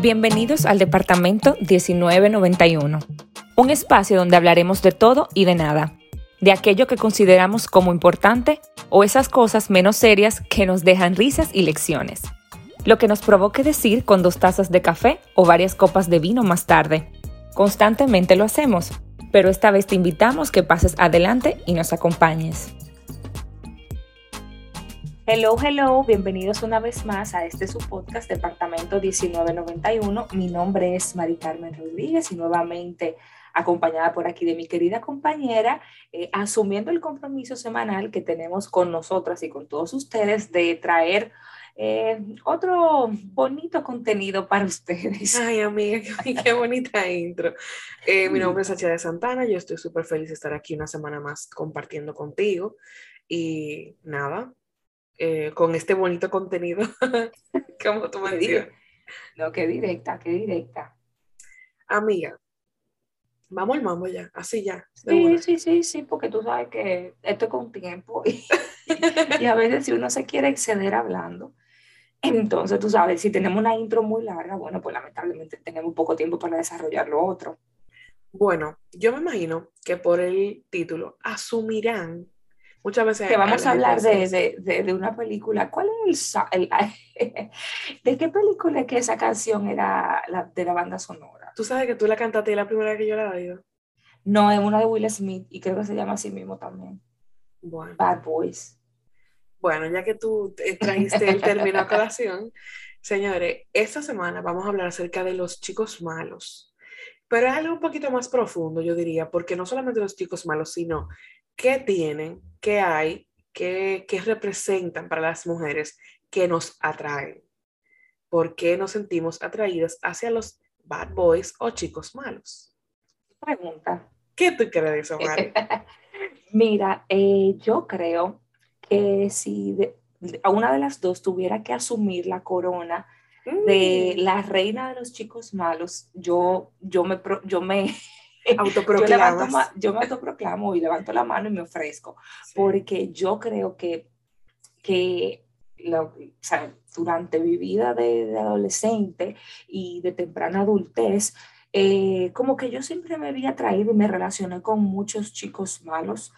Bienvenidos al Departamento 1991, un espacio donde hablaremos de todo y de nada, de aquello que consideramos como importante o esas cosas menos serias que nos dejan risas y lecciones. Lo que nos provoque decir con dos tazas de café o varias copas de vino más tarde. Constantemente lo hacemos, pero esta vez te invitamos que pases adelante y nos acompañes. Hello, hello, bienvenidos una vez más a este su podcast Departamento 1991. Mi nombre es Mari Carmen Rodríguez y nuevamente acompañada por aquí de mi querida compañera, eh, asumiendo el compromiso semanal que tenemos con nosotras y con todos ustedes de traer eh, otro bonito contenido para ustedes. Ay, amiga, qué, bonita intro. Eh, mi nombre es Sacha de Santana, yo estoy súper feliz de estar aquí una semana más compartiendo contigo. Y nada, eh, con este bonito contenido. como tú me dices. No, qué directa, qué directa. Amiga, vamos al mambo ya, así ya. Sí, sí, sí, sí, porque tú sabes que esto es con tiempo y, y, a veces si uno se quiere exceder hablando, entonces tú sabes, si tenemos una intro muy larga, bueno, pues lamentablemente tenemos poco tiempo para desarrollar lo otro. Bueno, yo me imagino que por el título asumirán Muchas veces. Que vamos a hablar de, de, de, una película. ¿Cuál es el, ¿De qué película es que esa canción era la, de la banda sonora? Tú sabes que tú la cantaste la primera vez que yo la oído. No, es una de Will Smith y creo que se llama así mismo también. Bueno. Bad Boys. Bueno, ya que tú trajiste el término a colación, señores, esta semana vamos a hablar acerca de los chicos malos. Pero es algo un poquito más profundo, yo diría, porque no solamente los chicos malos, sino qué tienen, qué hay, qué, qué representan para las mujeres que nos atraen. ¿Por qué nos sentimos atraídas hacia los bad boys o chicos malos? Pregunta. ¿Qué tú crees de eso, Mari? Mira, eh, yo creo que si a una de las dos tuviera que asumir la corona de mm. la reina de los chicos malos, yo, yo, me, yo me yo, me autoproclamo y levanto la mano y me ofrezco, porque yo creo que, que durante mi vida de, adolescente y de temprana adultez, eh, como que yo siempre me había atraído y me relacioné con muchos chicos malos.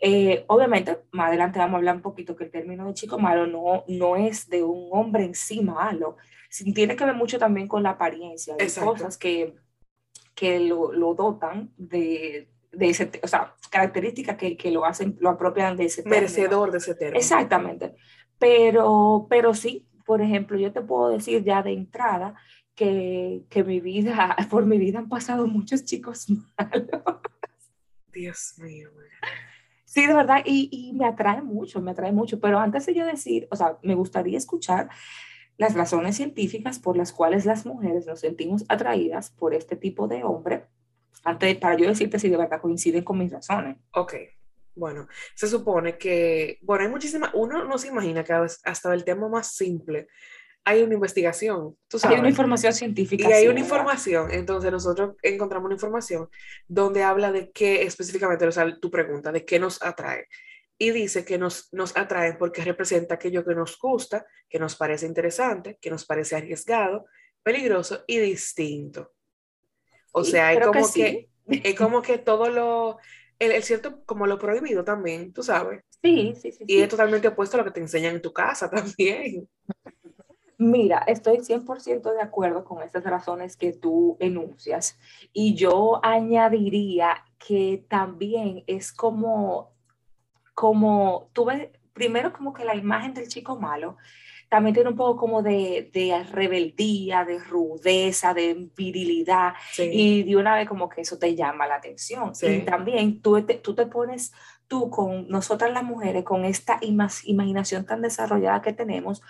Eh, obviamente, más adelante vamos a hablar un poquito que el término de chico malo no, no es de un hombre en sí malo, tiene que ver mucho también con la apariencia, de cosas que que lo, lo dotan de, de, ese, o sea, características que, que, lo hacen, lo apropian de ese Merecedor de ese término. Exactamente. Pero, pero sí, por ejemplo, yo te puedo decir ya de entrada que, que mi vida, por mi vida han pasado muchos chicos malos. Dios mío. Sí, de verdad, y, y me atrae mucho, me atrae mucho, pero antes de yo decir, o sea, me gustaría escuchar las razones científicas por las cuales las mujeres nos sentimos atraídas por este tipo de hombre, antes, para yo decirte si de verdad coinciden con mis razones. Ok, bueno, se supone que, bueno, hay muchísimas, uno no se imagina que hasta el tema más simple hay una investigación, tú sabes. Hay una información científica. Y hay una información, entonces nosotros encontramos una información donde habla de qué específicamente, o sea, tu pregunta, de qué nos atrae y dice que nos, nos atraen porque representa aquello que nos gusta, que nos parece interesante, que nos parece arriesgado, peligroso y distinto. O sea, hay como que, es como que todo lo, el, cierto, como lo prohibido también, tú sabes. Sí, sí, sí. Y es totalmente opuesto a lo que te enseñan en tu casa también. Mira, estoy 100% de acuerdo con estas razones que tú enuncias. Y yo añadiría que también es como como tuve primero como que la imagen del chico malo también tiene un poco como de, de rebeldía, de rudeza, de virilidad, y de una vez como que eso te llama la atención. Y también tú te, tú te pones, tú con nosotras las mujeres, con esta imaginación tan desarrollada que tenemos,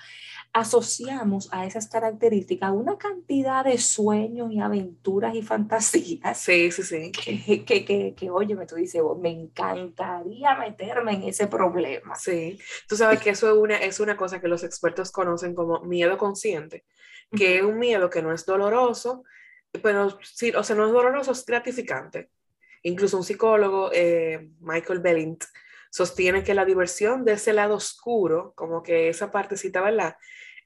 asociamos a esas características una cantidad de sueños y aventuras y fantasías. Sí, sí, sí. Que, que, que, que oye, tú dices, oh, me encantaría meterme en ese problema. Sí, tú sabes que eso es una, es una cosa que los expertos conocen como miedo consciente, que es un miedo que no es doloroso, pero sí, o sea, no es doloroso, es gratificante. Incluso un psicólogo, eh, Michael Bellint, sostiene que la diversión de ese lado oscuro, como que esa partecita, ¿verdad?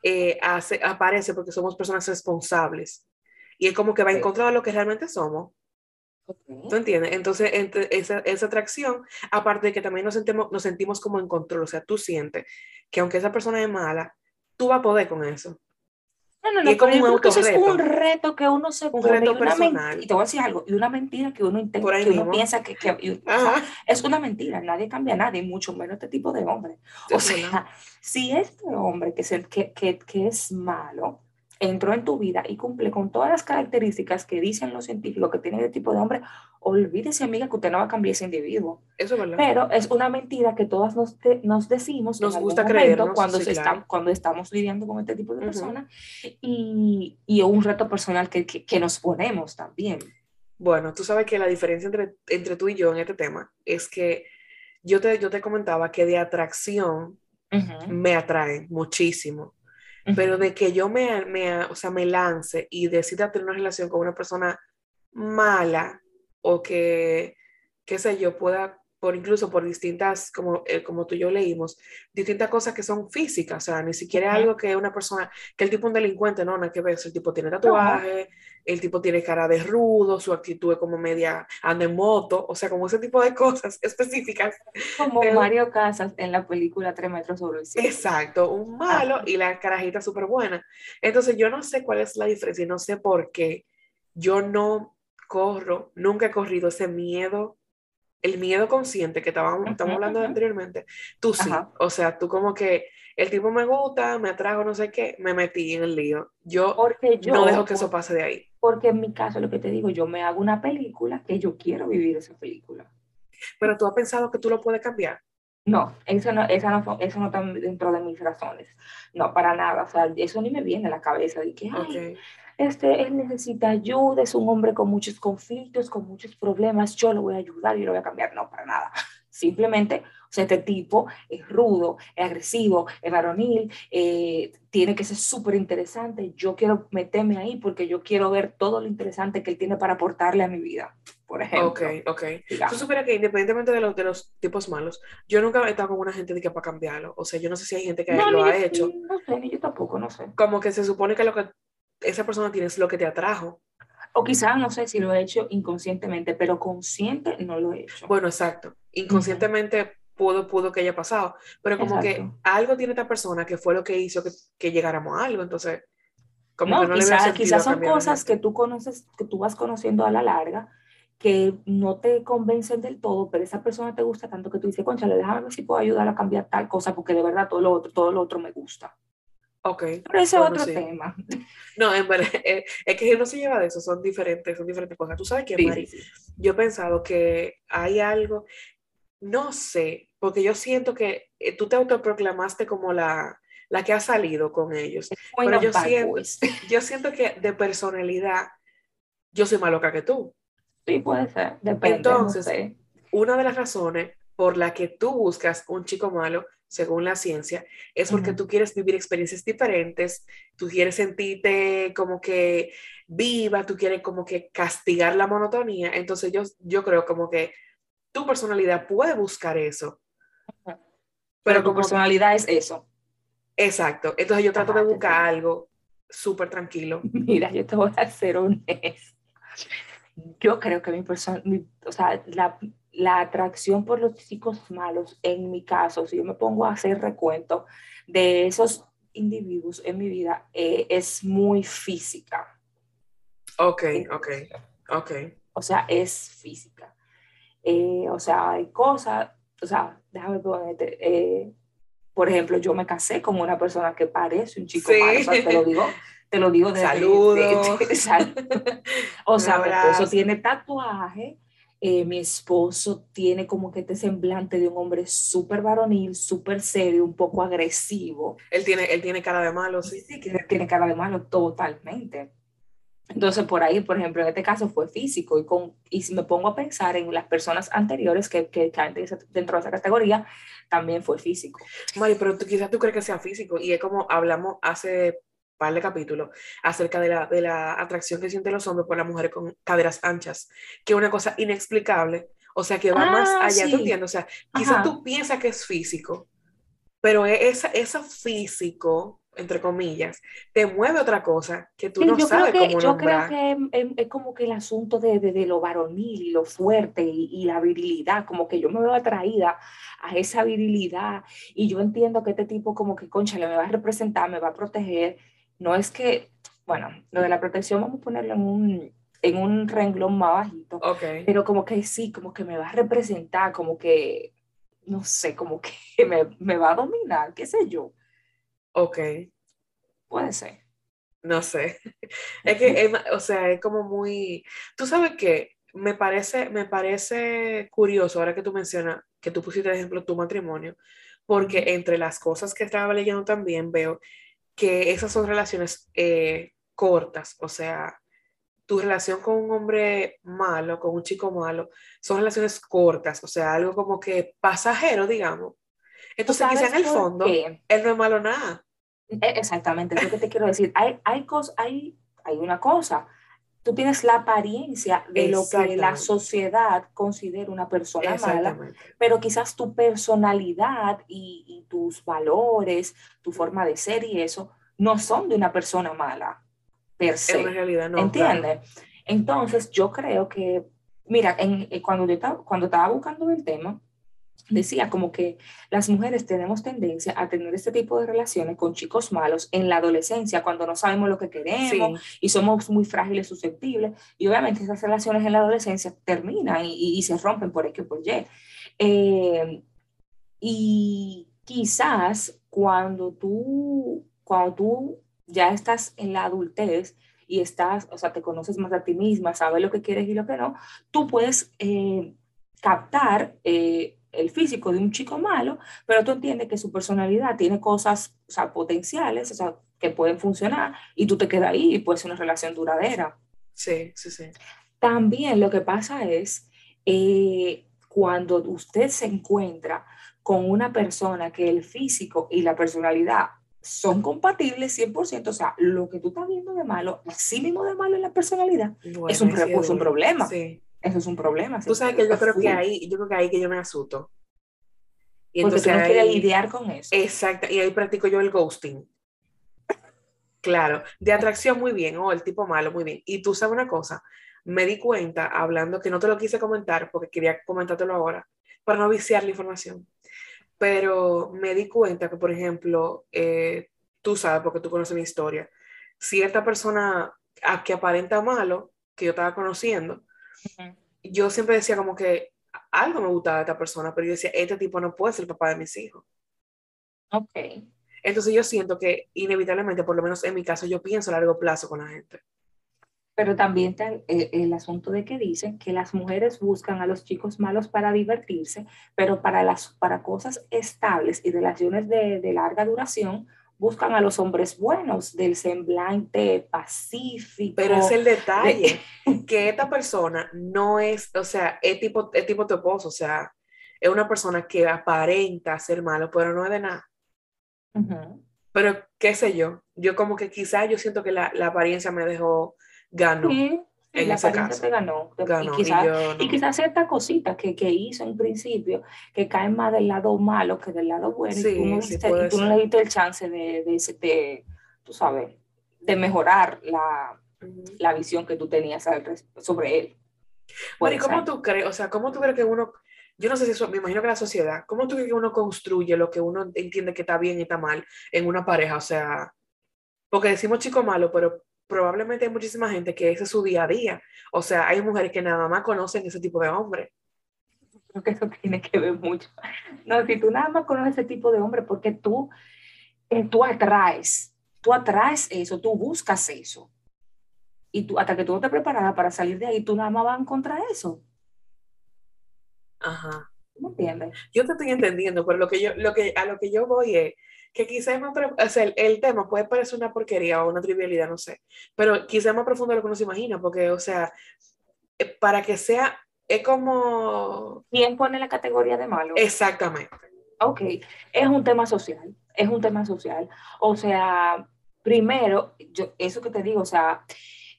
Eh, hace, aparece porque somos personas responsables. Y es como que va en contra de lo que realmente somos. ¿Tú entiendes? Entonces, esa, esa, atracción, aparte de que también nos sentimos, nos sentimos como en control, o sea, tú sientes que aunque esa persona es mala, tú vas a poder con eso. No, no, no, y como un es un reto que uno se un Reto personal. Y te voy a decir algo, y una mentira que uno intenta, que uno piensa que, que es una mentira, nadie cambia a nadie, mucho menos este tipo de hombre. O sea, si este hombre que, es que, que, que es malo, entró en tu vida y cumple con todas las características que dicen los científicos que tiene este tipo de hombre, olvídese, amiga, que usted no va a cambiar ese individuo. Eso es verdad. Pero es una mentira que todas nos, nos decimos nos gusta creer cuando, cuando estamos lidiando con este tipo de personas y, y, un reto personal que, que, nos ponemos también. Bueno, tú sabes que la diferencia entre, entre tú y yo en este tema es que yo te, yo te comentaba que de atracción me atrae muchísimo pero de que yo me, me, o sea, me lance y decida tener una relación con una persona mala o que, qué sé yo, pueda por incluso por distintas, como, eh, como tú y yo leímos, distintas cosas que son físicas, o sea, ni siquiera algo que una persona, que el tipo un delincuente, no, no hay que ver, el tipo tiene tatuaje, el tipo tiene cara de rudo, su actitud es como media, anda en moto, o sea, como ese tipo de cosas específicas. Como Mario Casas en la película Tres metros sobre el cielo. Exacto, un malo y la carajita súper buena. Entonces yo no sé cuál es la diferencia, no sé por qué yo no corro, nunca he corrido ese miedo el miedo consciente que estábamos, estamos hablando anteriormente, tú sí, o sea, tú como que el tipo me gusta, me atrajo, no sé qué, me metí en el lío. Yo, porque yo no dejo que eso pase de ahí. Porque en mi caso, lo que te digo, yo me hago una película que yo quiero vivir esa película. Pero tú has pensado que tú lo puedes cambiar. No, eso no, eso no, eso no está dentro de mis razones. No, para nada. O sea, eso ni me viene a la cabeza de que, ay, este, él necesita ayuda, es un hombre con muchos conflictos, con muchos problemas, yo lo voy a ayudar y lo voy a cambiar. No, para nada. Simplemente, o sea, este tipo es rudo, es agresivo, es varonil, eh, tiene que ser súper interesante. Yo quiero meterme ahí porque yo quiero ver todo lo interesante que él tiene para aportarle a mi vida, por ejemplo. Ok, ok. Tú supieras que independientemente de los, de los tipos malos, yo nunca he estado con una gente de que para cambiarlo. O sea, yo no sé si hay gente que lo ha hecho. No sé, ni yo tampoco, no sé. Como que se supone que lo que esa persona tiene lo que te atrajo. O quizás no sé si lo he hecho inconscientemente, pero consciente no lo he hecho. Bueno, exacto. Inconscientemente pudo, pudo que haya pasado, pero como que algo tiene esta persona que fue lo que hizo que, que llegáramos a algo, entonces como que no quizás, le quizás son cosas que tú conoces, que tú vas conociendo a la larga, que no te convencen del todo, pero esa persona te gusta tanto que tú dices, concha, déjame ver si puedo ayudar a cambiar tal cosa, porque de verdad todo lo otro, todo lo otro me gusta. Ok. Pero ese es otro tema. No, en verdad, eh, es que no se lleva de eso, son diferentes, son diferentes cosas. Tú sabes que, Mari, yo he pensado que hay algo, no sé, porque yo siento que eh, tú te autoproclamaste como la, la que ha salido con ellos. Pero yo siento, yo siento que de personalidad, yo soy más loca que tú. Sí, puede ser, depende. Entonces, una de las razones por la que tú buscas un chico malo según la ciencia, es porque tú quieres vivir experiencias diferentes, tú quieres sentirte como que viva, tú quieres como que castigar la monotonía. Entonces yo, yo creo como que tu personalidad puede buscar eso. Pero, tu personalidad es eso. Exacto. Entonces yo trato de buscar algo súper tranquilo. Mira, yo te voy a hacer honesto. Yo creo que mi persona, o sea, la, la atracción por los chicos malos, en mi caso, si yo me pongo a hacer recuento de esos individuos en mi vida, eh, es muy física. Ok, ok, ok. O sea, es física. Eh, o sea, hay cosas, o sea, déjame ponerte, eh, por ejemplo, yo me casé con una persona que parece un chico malo, o sea, te lo digo, te lo digo de Saludos. o sea, mi esposo tiene tatuaje, eh, mi esposo tiene como que este semblante de un hombre súper varonil, súper serio, un poco agresivo. Él tiene, él tiene cara de malo, sí. Sí, tiene cara de malo totalmente. Entonces, por ahí, por ejemplo, en este caso fue físico y, con, y si me pongo a pensar en las personas anteriores que, que caen dentro de esa categoría, también fue físico. Mari, pero tú, quizás tú crees que sea físico y es como hablamos hace par de capítulos acerca de la, de la atracción que sienten los hombres por las mujeres con caderas anchas, que es una cosa inexplicable. O sea, que va más Ah, allá, ¿tú sí. entiendes? O sea, quizás tú piensas que es físico, pero e- esa, eso físico, entre comillas, te mueve otra cosa que tú Sí, no yo creo sabes que, cómo yo creo nombrar. que es, como que el asunto de, de- de lo varonil y lo fuerte y, y la virilidad, como que yo me veo atraída a esa virilidad y yo entiendo que este tipo como que, concha, me va a representar, me va a proteger. No es que, bueno, lo de la protección vamos a ponerlo en un, en un renglón más bajito, pero como que sí, como que me va a representar, como que, no sé, como que me, me va a dominar, qué sé yo, ok, puede ser. no sé. Es que, es o sea, es como muy... Tú sabes que me parece, me parece curioso ahora que tú mencionas, que tú pusiste de ejemplo tu matrimonio, porque entre las cosas que estaba leyendo también veo que esas son relaciones eh, cortas, o sea, tu relación con un hombre malo, con un chico malo, son relaciones cortas, o sea, algo como que pasajero, digamos. ¿Tú Entonces, quizá en el fondo, qué? él no es malo nada. E- Exactamente, es lo que te quiero decir. Hay, hay, cos- hay, hay una cosa. Tú tienes la apariencia de lo que la sociedad considera una persona mala, pero quizás tu personalidad y, y tus valores, tu forma de ser y eso, no son de una persona mala per se. realidad, no, claro. ¿Entiendes? Entonces, yo creo que, mira, en, eh, cuando, yo estaba, cuando estaba buscando el tema, decía como que las mujeres tenemos tendencia a tener este tipo de relaciones con chicos malos en la adolescencia, cuando no sabemos lo que queremos Sí, y somos muy frágiles, susceptibles, y obviamente esas relaciones en la adolescencia terminan y, y- y se rompen por X por Y. Eh, y quizás cuando tú, cuando tú ya estás en la adultez y estás, o sea, te conoces más a ti misma, sabes lo que quieres y lo que no, tú puedes eh, captar eh, el físico de un chico malo, pero tú entiendes que su personalidad tiene cosas, o sea, potenciales, o sea, que pueden funcionar y tú te quedas ahí y puede ser una relación duradera. sí, sí, sí. También lo que pasa es eh, cuando usted se encuentra con una persona que el físico y la personalidad son compatibles 100%, o sea, lo que tú estás viendo de malo, así mismo de malo en la personalidad, Bueno, es un, es es un problema. Sí. Eso es un problema. Tú sabes que yo creo que ahí, yo creo que ahí que yo me asusto. Y Porque tú entonces no quieres ahí, lidiar con eso. exacto, y ahí practico yo el ghosting. Claro, de atracción muy bien, o el tipo malo muy bien. Y tú sabes una cosa, me di cuenta hablando que no te lo quise comentar porque quería comentártelo ahora, para no viciar la información. Pero me di cuenta que, por ejemplo, eh, tú sabes, porque tú conoces mi historia, cierta persona a que aparenta malo, que yo estaba conociendo, Yo siempre decía como que algo me gustaba de esta persona, pero yo decía, este tipo no puede ser el papá de mis hijos. Ok. Entonces yo siento que inevitablemente, por lo menos en mi caso, yo pienso a largo plazo con la gente. Pero también está el, el- el asunto de que dicen que las mujeres buscan a los chicos malos para divertirse, pero para, las, para cosas estables y relaciones de, de larga duración, buscan a los hombres buenos, del semblante pacífico. Pero es el de- detalle, que esta persona no es, o sea, es tipo, es tipo tu esposo, o sea, es una persona que aparenta ser malo, pero no es de nada. Pero qué sé yo, yo como que quizás yo siento que la, la apariencia me dejó gano sí, en la te ganó. Ganó, y y quizás yo no. y quizás ciertas cositas que, que hizo en principio, que caen más del lado malo que del lado bueno, y tú Sí, no, sí y tú no le diste el chance de, de, de, tú sabes, de mejorar la, Ujú. la visión que tú tenías al sobre él. Bueno, ¿y cómo tú crees, o sea, cómo tú crees que uno, yo no sé si eso, me imagino que la sociedad, ¿cómo tú crees que uno construye lo que uno entiende que está bien y está mal en una pareja? O sea, porque decimos chico malo, pero probablemente hay muchísima gente que ese es su día a día. O sea, hay mujeres que nada más conocen ese tipo de hombre. Creo que eso tiene que ver mucho. No, si tú nada más conoces ese tipo de hombre, porque tú, eh, tú atraes, tú atraes eso, tú buscas eso. Y tú, hasta que tú no estés preparada para salir de ahí, tú nada más vas a encontrar eso. Ajá. ¿Me entiendes? Yo te estoy entendiendo, pero lo que yo, lo que, a lo que yo voy es que quizás más, o sea, el, el tema puede parecer una porquería o una trivialidad, no sé, pero quizás más profundo de lo que uno se imagina, porque, o sea, eh, para que sea, es como, ¿Quién pone la categoría de malo? exactamente, Ok, es un tema social, es un tema social. O sea, primero, yo, eso que te digo, o sea,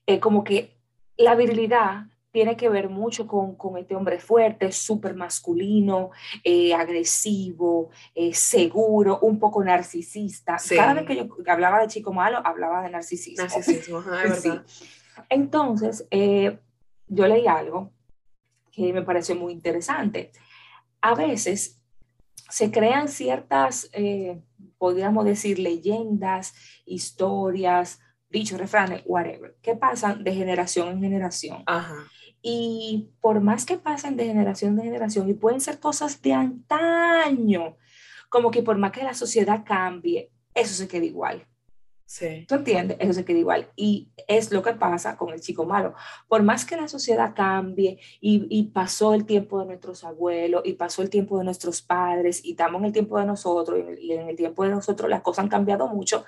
eh, como que la virilidad tiene que ver mucho con, con este hombre fuerte, súper masculino, eh, agresivo, eh, seguro, un poco narcisista. Cada vez que yo hablaba de chico malo, hablaba de narcisismo. Narcisismo, es verdad. Entonces, eh, yo leí algo que me pareció muy interesante. A veces se crean ciertas, podríamos decir, leyendas, historias, dichos, refranes, whatever, que pasan de generación en generación. Ajá. Y por más que pasen de generación en generación, y pueden ser cosas de antaño, como que por más que la sociedad cambie, eso se queda igual. Sí. ¿Tú entiendes? Eso se queda igual. Y es lo que pasa con el chico malo. Por más que la sociedad cambie y, y, pasó el tiempo de nuestros abuelos y pasó el tiempo de nuestros padres y estamos en el tiempo de nosotros y en el tiempo de nosotros las cosas han cambiado mucho,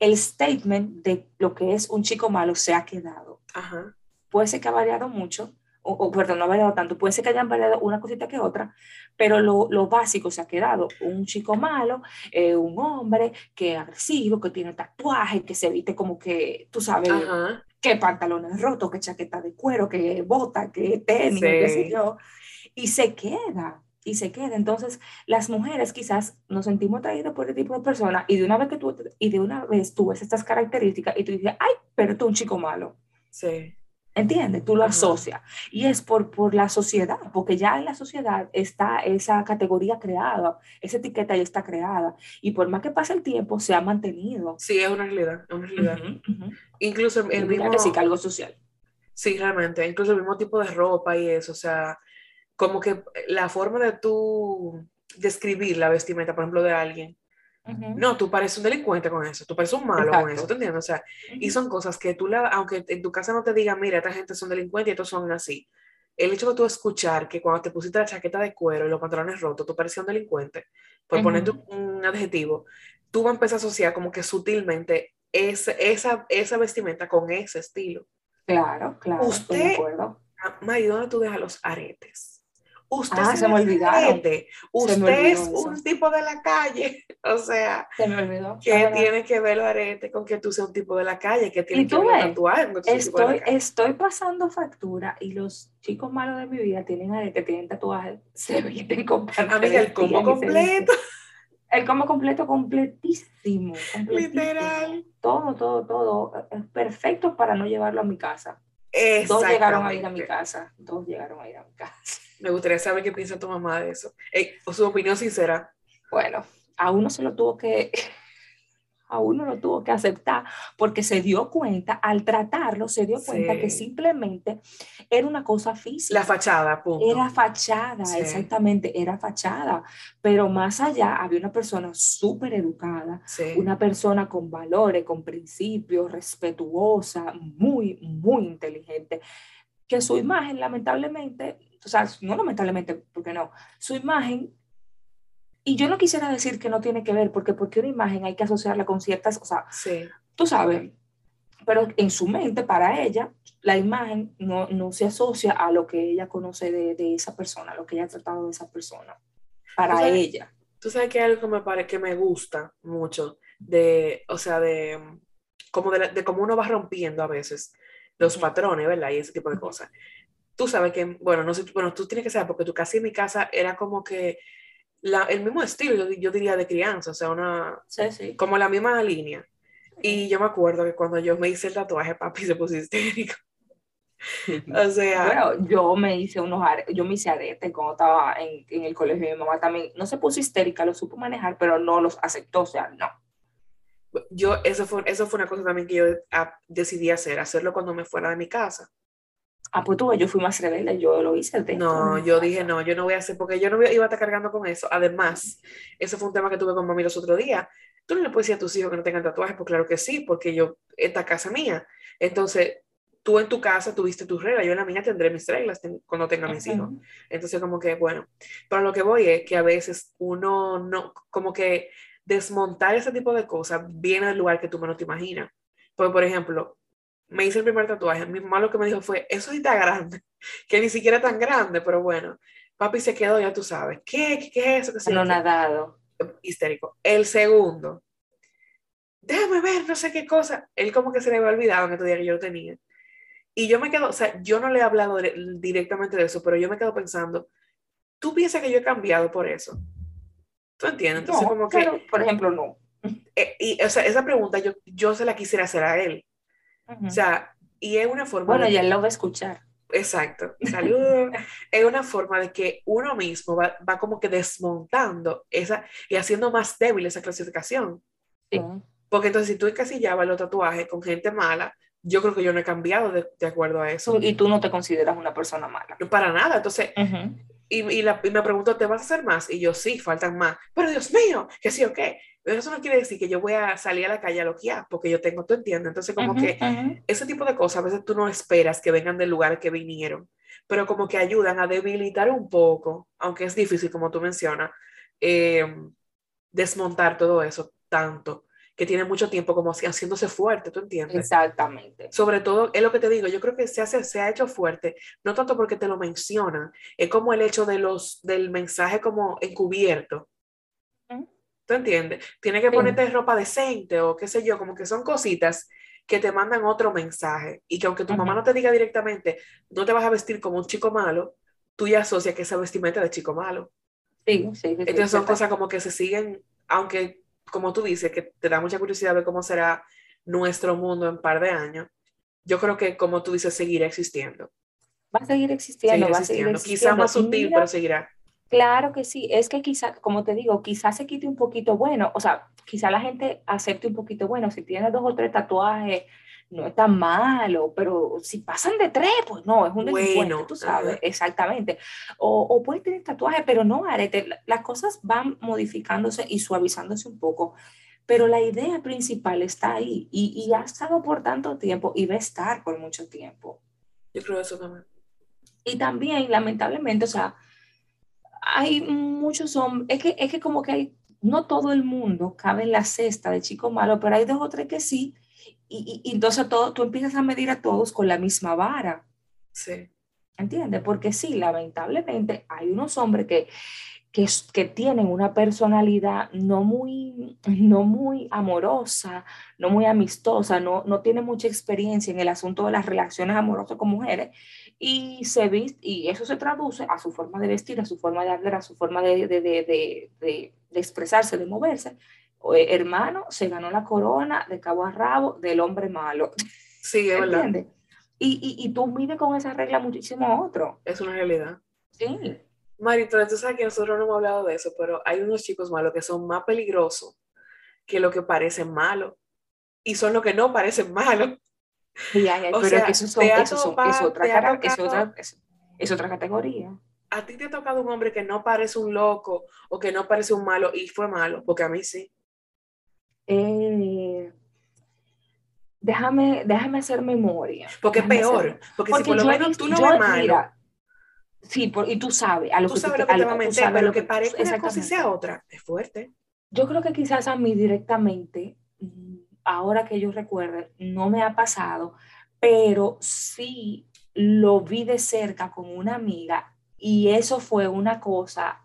el statement de lo que es un chico malo se ha quedado. Ajá puede ser que ha variado mucho, o, perdón, no ha variado tanto, puede ser que hayan variado una cosita que otra, pero lo, lo básico se ha quedado. Un chico malo, eh, un hombre que es agresivo, que tiene tatuaje, que se viste como que, tú sabes, qué pantalones rotos, qué chaqueta de cuero, qué bota, qué tenis, qué sé yo, y se queda. Y se queda. Entonces, las mujeres quizás nos sentimos atraídas por este tipo de personas y de una vez que tú, y de una vez tú ves estas características y tú dices, ay, pero tú un chico malo. Sí. ¿Entiendes? Tú lo asocias. Y es por, por la sociedad, porque ya en la sociedad está esa categoría creada, esa etiqueta ya está creada. Y por más que pase el tiempo, se ha mantenido. Sí, es una realidad, es una realidad. Incluso el mismo... sí, algo social. Sí, realmente. Incluso el mismo tipo de ropa y eso. O sea, como que la forma de tú describir la vestimenta, por ejemplo, de alguien, no, tú pareces un delincuente con eso, tú pareces un malo con eso, ¿te entiendes? O sea, y son cosas que tú, la, aunque en tu casa no te digan, mira, esta gente son delincuentes y estos son así, el hecho de tú escuchar que cuando te pusiste la chaqueta de cuero y los pantalones rotos, tú parecías un delincuente, por ponerte un adjetivo, tú vas a empezar a asociar como que sutilmente esa, esa vestimenta con ese estilo. Claro, claro. Usted, May, ¿dónde tú dejas los aretes? Usted ah, se, me olvidaron. Usted es un tipo de la calle. O sea, se me olvidó. ¿qué tiene que ver lo arete con que tú seas un tipo de la calle? ¿Qué tiene que ver tatuar estoy, estoy pasando factura y los chicos malos de mi vida tienen arete, tienen tatuajes, se visten con Amiga, el combo completo. El combo completo, completísimo, completísimo. Literal. Todo, todo, todo. Es perfecto para no llevarlo a mi casa. Dos llegaron a ir a mi casa. Dos llegaron a ir a mi casa. Me gustaría saber qué piensa tu mamá de eso. o su opinión sincera. Bueno, a uno se lo tuvo que, a uno lo tuvo que aceptar porque se dio cuenta, al tratarlo, se dio cuenta que simplemente era una cosa física. La fachada, punto. Era fachada, exactamente, era fachada. Pero más allá había una persona súper educada, una persona con valores, con principios, respetuosa, muy, muy inteligente, que su imagen lamentablemente o sea, no lamentablemente, porque no, su imagen, y yo no quisiera decir que no tiene que ver, porque porque una imagen hay que asociarla con ciertas, o sea, sí. tú sabes, pero en su mente, para ella, la imagen no, no se asocia a lo que ella conoce de, de, esa persona, lo que ella ha tratado de esa persona, para ella. Tú sabes que hay algo que me, parece que me gusta mucho, de, o sea, de, como de, de cómo uno va rompiendo a veces los patrones, ¿verdad? Y ese tipo de cosas tú sabes que, bueno, no sé, bueno, tú tienes que saber, porque tu casa y mi casa era como que la, el mismo estilo, yo, diría, de crianza, o sea, una, como la misma línea. Y yo me acuerdo que cuando yo me hice el tatuaje, papi se puso histérico. o sea. Bueno, yo me hice unos yo me hice aretes cuando estaba en, en, el colegio. Mi mamá también no se puso histérica, lo supo manejar, pero no los aceptó, o sea, no. Yo, eso fue, eso fue una cosa también que yo ah, decidí hacer, hacerlo cuando me fuera de mi casa. Ah, pues tú, yo fui más rebelde, yo lo hice. no, yo dije, no, yo no voy a hacer, porque yo no iba a estar cargando con eso. Además, eso fue un tema que tuve con mami los otros días. Tú no le puedes decir a tus hijos que no tengan tatuajes, pues claro que sí, porque yo, esta casa mía. Entonces, tú en tu casa tuviste tus reglas, yo en la mía tendré mis reglas cuando tenga mis hijos. Entonces, como que, bueno, pero lo que voy es que a veces uno no, como que desmontar ese tipo de cosas viene del lugar que tú menos te imaginas. Porque, por ejemplo, me hice el primer tatuaje, mi mamá lo que me dijo fue, eso sí está grande, que ni siquiera tan grande, pero bueno, papi se quedó, ya tú sabes, ¿qué, qué, es eso? Que no nadado. Histérico. El segundo, déjame ver, no sé qué cosa, él como que se le había olvidado en otro día que yo lo tenía. Y yo me quedo, o sea, yo no le he hablado directamente de eso, pero yo me quedo pensando, ¿tú piensas que yo he cambiado por eso? ¿Tú entiendes? Entonces, como que... por ejemplo, no. Eh, y, o sea, esa pregunta yo, yo se la quisiera hacer a él. O sea, y es una forma... Bueno, ya él lo va a escuchar. Exacto, saludos. es una forma de que uno mismo va, va, como que desmontando esa y haciendo más débil esa clasificación. Sí. Porque entonces si tú encasillabas los tatuajes con gente mala, yo creo que yo no he cambiado de, de acuerdo a eso. Y tú no te consideras una persona mala. Para nada. Entonces, y, y, la, y, me preguntó, ¿te vas a hacer más? Y yo, sí, faltan más. Pero Dios mío, que sí o qué. Pero eso no quiere decir que yo voy a salir a la calle a loquear, porque yo tengo, tú entiendes. Entonces, como que ese tipo de cosas a veces tú no esperas que vengan del lugar que vinieron, pero como que ayudan a debilitar un poco, aunque es difícil, como tú mencionas, eh, desmontar todo eso tanto que tiene mucho tiempo como haciéndose fuerte, ¿tú entiendes? Exactamente. Sobre todo, es lo que te digo, yo creo que se, hace, se ha hecho fuerte, no tanto porque te lo mencionan, es como el hecho de los, del mensaje como encubierto. ¿Tú entiendes? Tiene que ponerte ropa decente o qué sé yo, como que son cositas que te mandan otro mensaje y que aunque tu mamá no te diga directamente, no te vas a vestir como un chico malo, tú ya asocias que esa vestimenta de chico malo. Sí, sí. sí Entonces son cosas como que se siguen, aunque como tú dices, que te da mucha curiosidad ver cómo será nuestro mundo en un par de años, yo creo que, como tú dices, seguirá existiendo. Va a seguir existiendo, va a seguir existiendo. Quizá más sutil, pero seguirá. Claro que sí, es que quizá, como te digo, quizás se quite un poquito bueno, o sea, quizá la gente acepte un poquito bueno, si tiene dos o tres tatuajes, no es tan malo, pero si pasan de tres, pues no, es un delincuente, bueno, tú sabes, exactamente. O, o puedes tener tatuaje, pero no arete. Las cosas van modificándose y suavizándose un poco, pero la idea principal está ahí y, y ha estado por tanto tiempo y va a estar por mucho tiempo. Yo creo eso también. Y también, lamentablemente, o sea, hay muchos hombres, es que, es que como que hay, no todo el mundo cabe en la cesta de chico malo, pero hay dos o tres que sí, y, y, entonces todo, tú empiezas a medir a todos con la misma vara. Sí. ¿Entiendes? Porque sí, lamentablemente hay unos hombres que, que, que, tienen una personalidad no muy, no muy amorosa, no muy amistosa, no, no tienen mucha experiencia en el asunto de las relaciones amorosas con mujeres y, se viste, y eso se traduce a su forma de vestir, a su forma de hablar, a su forma de, de, de, de expresarse, de moverse, hermano, se ganó la corona de cabo a rabo del hombre malo. Sí, es verdad. Y, y, y, tú mides con esa regla muchísimo a otro. Es una realidad. Sí. Marito, tú sabes que nosotros no hemos hablado de eso, pero hay unos chicos malos que son más peligrosos que lo que parecen malos. Y son los que no parecen malos. Sí, pero sea, que eso, son, es, otra, es, otra, es otra categoría a ti te ha tocado un hombre que no parece un loco o que no parece un malo y fue malo, porque a mí sí. Eh, déjame, déjame hacer memoria. Porque es peor. Porque, si por lo menos tú no ves malo. sí, y tú sabes. A lo tú que sabes lo que te va a meter, pero lo que parece una cosa y sea otra, es fuerte. Yo creo que quizás a mí directamente, ahora que yo recuerde, no me ha pasado, pero sí lo vi de cerca con una amiga y eso fue una cosa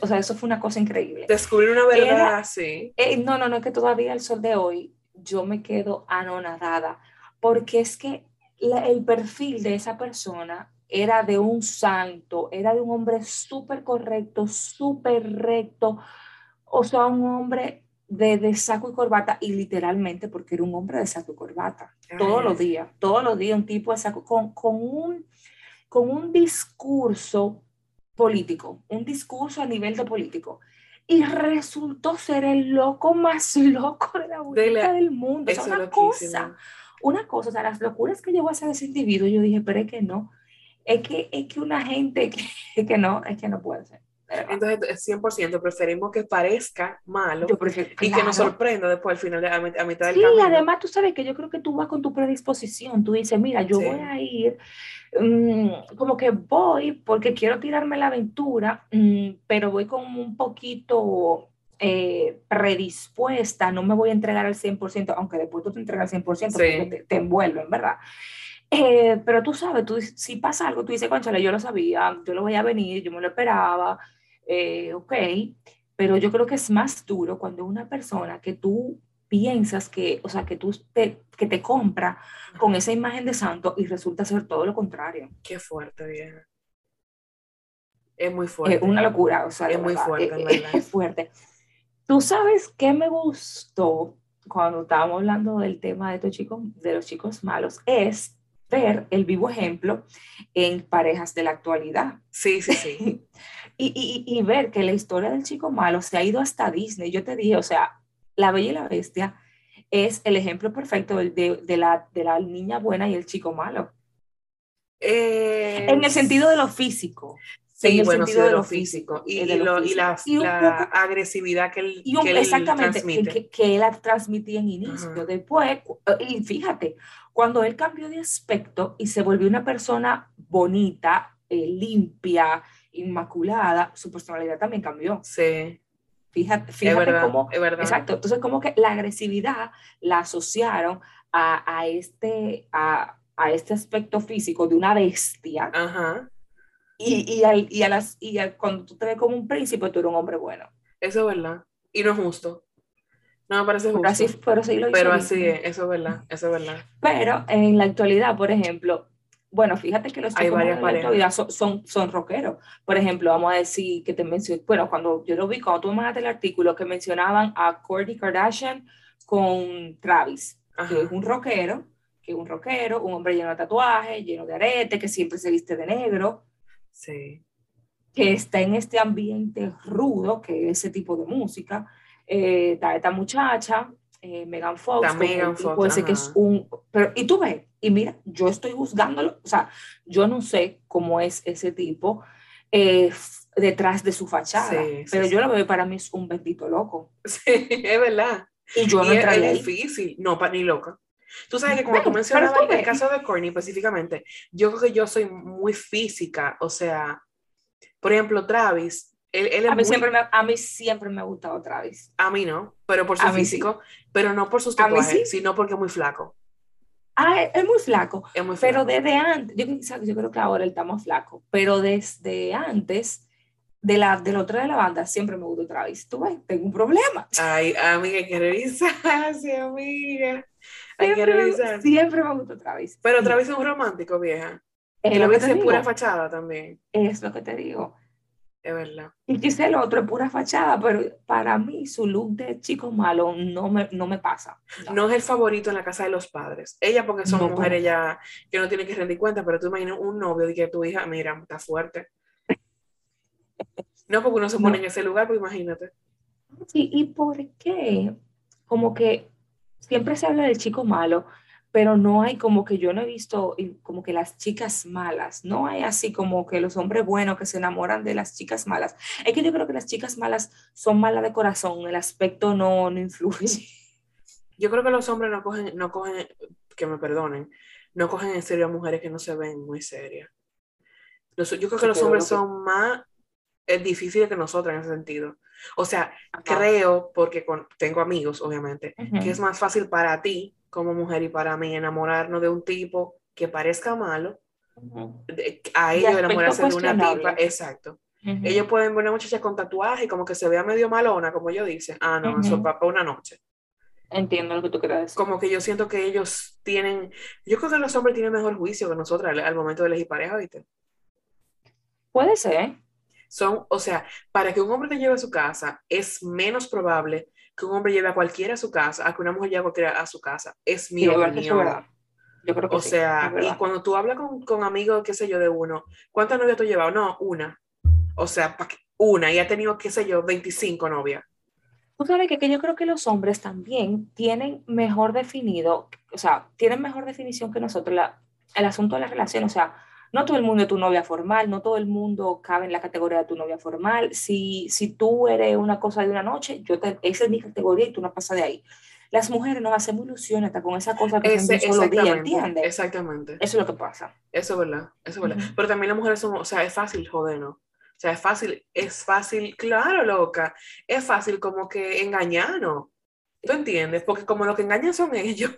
o sea, eso fue una cosa increíble. Descubrir una verdad así. Eh, no, no, no, es que todavía el sol de hoy yo me quedo anonadada, porque es que el perfil de esa persona era de un santo, era de un hombre súper correcto, súper recto, o sea, un hombre de, de, saco y corbata, y literalmente porque era un hombre de saco y corbata, todos los días, todos los días, un tipo de saco, con, con, un, con un discurso político, un discurso a nivel de político. Y resultó ser el loco más loco de la vuelta del mundo. Es una cosa, una cosa, o sea, las locuras que llegó a hacer ese individuo, yo dije, pero es que no, es que, es que una gente que, que no, es que no puede ser. Entonces, 100% preferimos que parezca malo y que nos sorprenda después al final, a, mitad del sí, camino. Sí, además tú sabes que yo creo que tú vas con tu predisposición. Tú dices, mira, yo voy a ir, mm, como que voy porque quiero tirarme la aventura, mm, pero voy con un poquito eh, predispuesta, no me voy a entregar al 100%, aunque después tú te entregas al 100% porque te, te envuelven, ¿verdad? Eh, pero tú sabes, tú, si pasa algo, tú dices, conchale, yo lo sabía, yo lo voy a venir, yo me lo esperaba, eh, ok, pero yo creo que es más duro cuando una persona que tú piensas que, o sea, que tú te, que te compra con esa imagen de santo y resulta ser todo lo contrario. Qué fuerte, vieja. Es muy fuerte. Es una locura, o sea, es muy fuerte, es, verdad. es fuerte. Tú sabes qué me gustó cuando estábamos hablando del tema de, estos chicos, de los chicos malos, es ver el vivo ejemplo en parejas de la actualidad. Sí, sí, sí. y, y, y, ver que la historia del chico malo se ha ido hasta Disney. Yo te dije, o sea, La Bella y la Bestia es el ejemplo perfecto de, de, la, de la niña buena y el chico malo. En el sentido de lo físico. Sí, bueno, sí, de, lo físico, Y, y, lo, y, la, la agresividad que él, que él exactamente, transmite. Que, él transmitía en inicio. Después, y fíjate, cuando él cambió de aspecto y se volvió una persona bonita, eh, limpia, inmaculada, su personalidad también cambió. Sí. Fíjate, fíjate cómo. Exacto. Entonces, como que la agresividad la asociaron a, a este, a, a, este aspecto físico de una bestia. Ajá y, y, al, y, a las, y cuando tú te ves como un príncipe, tú eres un hombre bueno. Eso es verdad. Y no es justo. No me parece justo. Pero así, pero sí lo Pero así es, eso es verdad, eso es verdad. Pero en la actualidad, por ejemplo, bueno, fíjate que los chicos en la actualidad son, son, son, rockeros. Por ejemplo, vamos a decir que te mencioné, bueno, cuando yo lo vi, cuando tú me mandaste el artículo que mencionaban a Kourtney Kardashian con Travis, que es un rockero, que es un rockero, un hombre lleno de tatuajes, lleno de aretes, que siempre se viste de negro. Sí. Que está en este ambiente rudo, que es ese tipo de música. Eh, está esta muchacha, eh, Megan Fox. Megan Fox. Puede ser que es un. Pero, y tú ves, y mira, yo estoy juzgándolo, o sea, yo no sé cómo es ese tipo eh, detrás de su fachada, pero yo lo veo para mí es un bendito loco. Sí, es verdad. Y yo no y es, difícil, no, ni loca. Tú sabes que como tú mencionabas el caso de Courtney específicamente, yo creo que yo soy muy física, o sea, por ejemplo, Travis, él, él es a, mí muy... siempre me, a mí siempre me ha gustado Travis. A mí no, pero por su físico, sí. pero no por sus tatuajes, sí. sino porque es muy flaco. Ah, es muy flaco. Es muy flaco. Pero desde antes, yo, yo creo que ahora él está más flaco, pero desde antes de la, del otro de la banda siempre me gustó Travis. Tú ves, tengo un problema. Ay, amiga, hay que revisarse, amiga. Hay siempre, que revisar. Siempre me gustó Travis. Pero Travis es un romántico, vieja. Es lo que es pura fachada también. Es lo que te digo. Es verdad. Y quizá el otro es pura fachada, pero para mí su look de chico malo no me, no me pasa. No. no. es el favorito en la casa de los padres. Ella porque son no, mujeres ya que no tienen que rendir cuenta, pero tú imaginas un novio de que tu hija, mira, está fuerte. No, porque uno se pone en ese lugar, pues imagínate. Sí, ¿y por qué? Como que siempre se habla del chico malo, pero no hay como que yo no he visto como que las chicas malas, no hay así como que los hombres buenos que se enamoran de las chicas malas. Es que yo creo que las chicas malas son malas de corazón, el aspecto no, no influye. Yo creo que los hombres no cogen, no cogen, que me perdonen, no cogen en serio a mujeres que no se ven muy serias. Los, yo creo que los hombres son más es difícil que nosotros en ese sentido. O sea, Ajá. creo, porque con, tengo amigos, obviamente, uh -huh. que es más fácil para ti como mujer y para mí enamorarnos de un tipo que parezca malo, uh -huh. a ellos enamorarse de una tipa, exacto. Uh -huh. Ellos pueden ver una muchacha con tatuaje y como que se vea medio malona, como yo dice, ah, no, eso para una noche. Entiendo lo que tú quieres decir. Como que yo siento que ellos tienen, yo creo que los hombres tienen mejor juicio que nosotros al, al momento de elegir pareja, ¿viste? Puede ser son, o sea, para que un hombre te lleve a su casa, es menos probable que un hombre lleve a cualquiera a su casa, a que una mujer lleve a cualquiera a su casa. Es mi sí, opinión. Yo creo que o sí, sea, y cuando tú hablas con, con, amigos, qué sé yo, de uno, ¿cuántas novias tú has llevado? No, una. O sea, una, y ha tenido, qué sé yo, 25 novias. Tú sabes que, que yo creo que los hombres también tienen mejor definido, o sea, tienen mejor definición que nosotros la, el asunto de la relación, o sea, no todo el mundo es tu novia formal, no todo el mundo cabe en la categoría de tu novia formal. Si, si tú eres una cosa de una noche, yo te, esa es mi categoría y tú no pasas de ahí. Las mujeres nos hacemos ilusiones hasta con esa cosa que Ese, son solo día, ¿entiendes? Exactamente. Eso es lo que pasa. Eso es verdad, eso es verdad. Uh -huh. Pero también las mujeres son, o sea, es fácil jodernos. O sea, es fácil, es fácil, claro, loca, es fácil como que engañarnos. ¿Tú entiendes? Porque como lo que engañan son ellos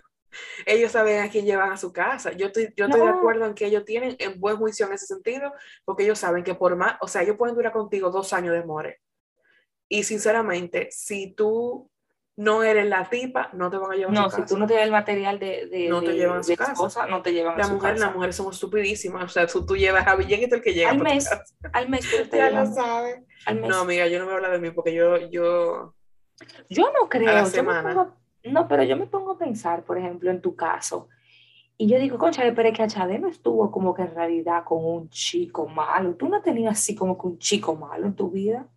ellos saben a quién llevan a su casa. Yo estoy, yo estoy no. de acuerdo en que ellos tienen en buen juicio en ese sentido, porque ellos saben que por más, o sea, ellos pueden durar contigo dos años de more. Y sinceramente, si tú no eres la tipa, no te van a llevar no, a su si casa. tú no tienes el material de, de, No te de- llevan a su casa. esposa, no te llevan a su mujer, casa. las mujeres somos estupidísimas. O sea, tú, tú llevas a Villen y el que llega. Al mes, casa. al mes, te Ya lo sabes. No, amiga, yo no me voy a hablar de mí porque yo, yo, Yo no creo. la yo me semana. pongo- no, pero yo me pongo a pensar, por ejemplo, en tu caso. Y yo digo, concha, pero es que Achade no estuvo como que en realidad con un chico malo. Tú no tenías así como que un chico malo en tu vida.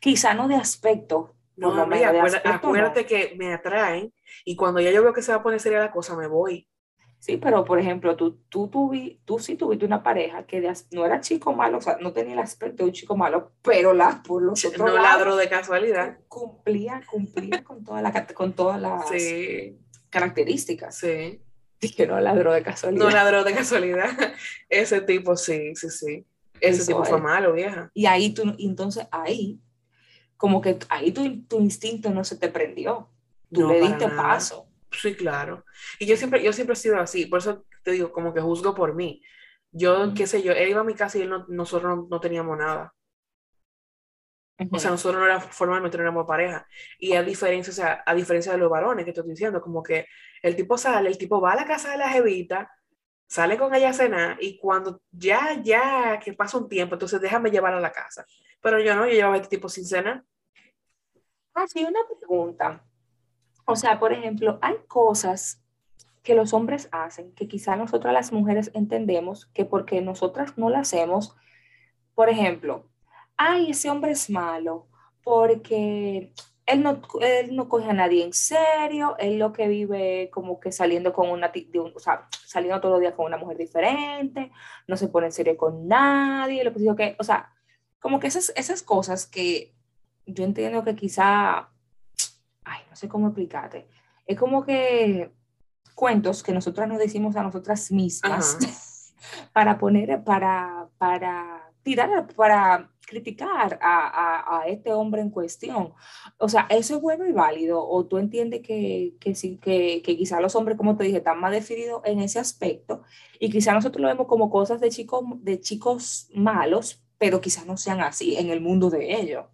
Quizá no de aspecto. no, menos de acuérdate, no. acuérdate que me atraen y cuando ya yo veo que se va a poner seria la cosa, me voy. Sí, pero por ejemplo, tú, tú, tuvi- tú sí tuviste una pareja que de no era chico malo, o sea, no tenía el aspecto de un chico malo, pero la, por los otros No lados, ladro de casualidad. cumplía, cumplía con, toda la, con todas las Sí, características. sí. Dije, no ladró de casualidad. No ladro de casualidad. Ese tipo, sí, sí, sí. Ese Eso tipo fue malo, vieja. Y ahí tú, y entonces ahí, como que ahí tu, tu instinto no se te prendió. Tú No, le diste paso. Sí, claro. Y yo siempre, yo siempre he sido así, por eso te digo, como que juzgo por mí. Yo, qué sé yo, él iba a mi casa y él no- nosotros no, no teníamos nada. O sea, nosotros no era formalmente no éramos pareja. Y a diferencia, o sea, a diferencia de los varones que te estoy diciendo, como que el tipo sale, el tipo va a la casa de la jevita, sale con ella a cenar y cuando ya, ya, que pasa un tiempo, entonces déjame llevar a la casa. Pero yo no, yo llevaba a este tipo sin cenar. Ah, sí, una pregunta. O sea, por ejemplo, hay cosas que los hombres hacen que quizá nosotras las mujeres entendemos que porque nosotras no las hacemos, por ejemplo, ay, ese hombre es malo porque él no, él no coge a nadie en serio, él lo que vive como que saliendo con una, de un- o sea, saliendo todos los días con una mujer diferente, no se pone en serio con nadie, lo que, o sea, como que esas, esas cosas que yo entiendo que quizá, ay, no sé cómo explicarte, es como que cuentos que nosotras nos decimos a nosotras mismas para poner, para, para tirar, para criticar a, a, a este hombre en cuestión. O sea, eso es bueno y válido, o tú entiendes que, que sí, que, que quizá los hombres, como te dije, están más definidos en ese aspecto, y quizá nosotros lo vemos como cosas de chicos, de chicos malos, pero quizás no sean así en el mundo de ellos.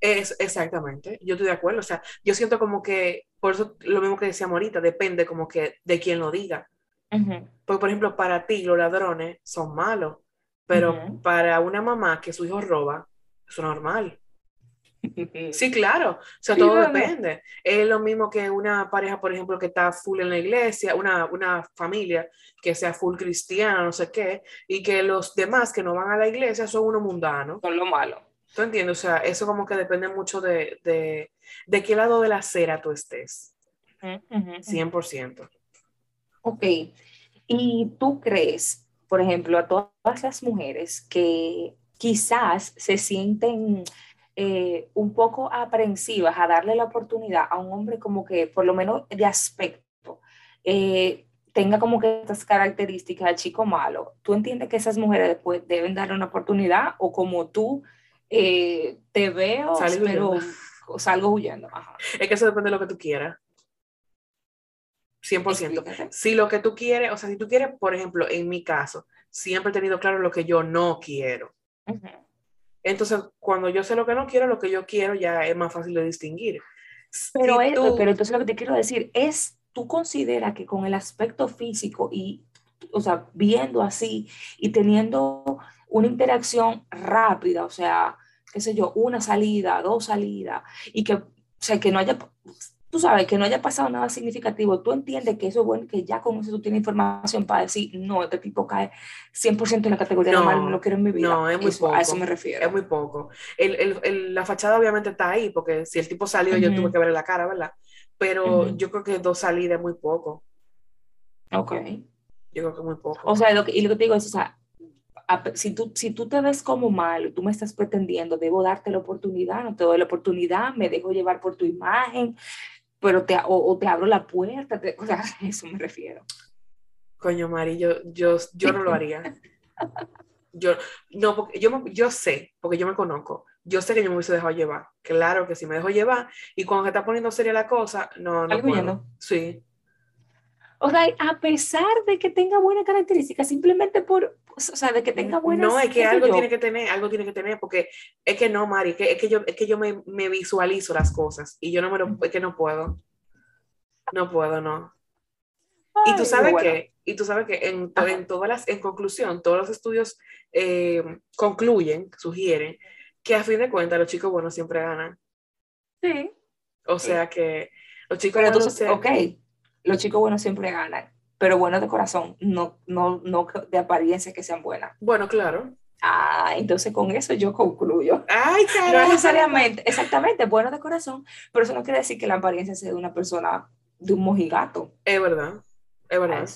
Es, exactamente, yo estoy de acuerdo. O sea, yo siento como que, por eso lo mismo que decíamos ahorita, depende como que de quien lo diga. Porque, por ejemplo, para ti los ladrones son malos, pero para una mamá que su hijo roba, eso es normal. Sí, claro, o sea, Sí, todo depende. Es lo mismo que una pareja, por ejemplo, que está full en la iglesia, una, una familia que sea full cristiana, no sé qué, y que los demás que no van a la iglesia son unos mundanos. Son lo malo. ¿Tú entiendes? O sea, eso como que depende mucho de, de, de qué lado de la acera tú estés, Ujú, ujú, ujú. 100%. Ok, ¿y tú crees, por ejemplo, a todas las mujeres que quizás se sienten eh, un poco aprensivas a darle la oportunidad a un hombre como que, por lo menos de aspecto, eh, tenga como que estas características de chico malo? ¿Tú entiendes que esas mujeres después deben darle una oportunidad o como tú eh, te veo, pero huyendo. salgo huyendo? Ajá. Es que eso depende de lo que tú quieras. 100%. Explícate. Si lo que tú quieres, o sea, si tú quieres, por ejemplo, en mi caso, siempre he tenido claro lo que yo no quiero. Entonces, cuando yo sé lo que no quiero, lo que yo quiero ya es más fácil de distinguir. Pero, Si es- tú- pero entonces lo que te quiero decir es, tú consideras que con el aspecto físico y, o sea, viendo así y teniendo una interacción rápida, o sea, qué sé yo, una salida, dos salidas, y que, o sea, que no haya, tú sabes, que no haya pasado nada significativo, tú entiendes que eso es bueno, que ya con eso tú tienes información para decir, no, este tipo cae 100% en la categoría No, normal, no lo quiero en mi vida. no, es muy Eso- A eso poco. me refiero. es muy poco. El, el- el- la fachada obviamente está ahí, porque si el tipo salió, yo tuve que verle la cara, ¿verdad? Pero yo creo que dos salidas es muy poco. Ok. Yo creo que es muy poco. O sea, lo que, y lo que te digo es, o sea, si tú, si tú te ves como malo y tú me estás pretendiendo, debo darte la oportunidad, no te doy la oportunidad, me dejo llevar por tu imagen, pero te, o, o te abro la puerta, te- o sea, a eso me refiero. Coño, Mari, yo, yo, yo no lo haría. Yo, no, porque yo, yo sé, porque yo me conozco, yo sé que yo me hubiese dejado llevar. Claro que sí, me dejo llevar. Y cuando se está poniendo seria la cosa, no, no ¿Algo puedo. Sí, O sea, a pesar de que tenga buenas características, simplemente por, o sea, de que tenga buenas... No, es que algo tiene que tener, algo tiene que tener, porque es que no, Mari, que, es que yo, es que yo me, me visualizo las cosas y yo no me lo, es que no puedo. No puedo, no. y tú sabes que, y tú sabes que en, en, todas las, en conclusión, todos los estudios eh, concluyen, sugieren, que a fin de cuentas los chicos buenos siempre ganan. Sí. O sea que los chicos buenos... ok, los chicos buenos siempre ganan, pero buenos de corazón, no, no, no de apariencia que sean buenas. Bueno, claro. Ah, entonces con eso yo concluyo. Ay, No necesariamente, exactamente, bueno de corazón, pero eso no quiere decir que la apariencia sea de una persona de un mojigato. Es verdad, es verdad.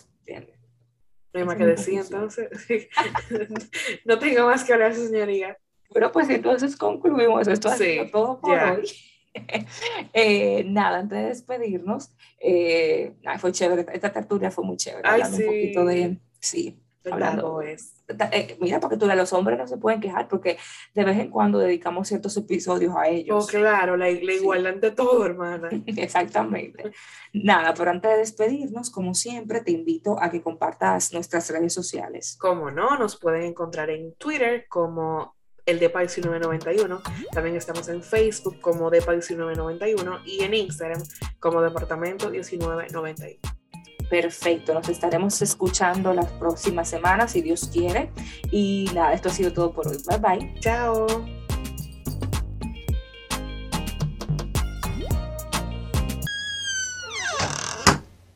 no hay más que decir entonces. no tengo más que hablar, señoría. Pero pues entonces concluimos. Esto ha sido todo por hoy. Eh, nada, antes de despedirnos, eh, fue chévere, esta tertulia fue muy chévere, hablando un poquito de, sí, hablando, es. Eh, mira, porque tú, los hombres no se pueden quejar porque de vez en cuando dedicamos ciertos episodios a ellos. Oh, claro, la, la igualdad de todo, hermana. Exactamente. Nada, pero antes de despedirnos, como siempre, te invito a que compartas nuestras redes sociales. Como no, nos pueden encontrar en Twitter como el DEPA 1991. También estamos en Facebook como DEPA 1991 y en Instagram como Departamento 1991. Perfecto, nos estaremos escuchando las próximas semanas, si Dios quiere. Y nada, esto ha sido todo por hoy. Bye bye. Chao.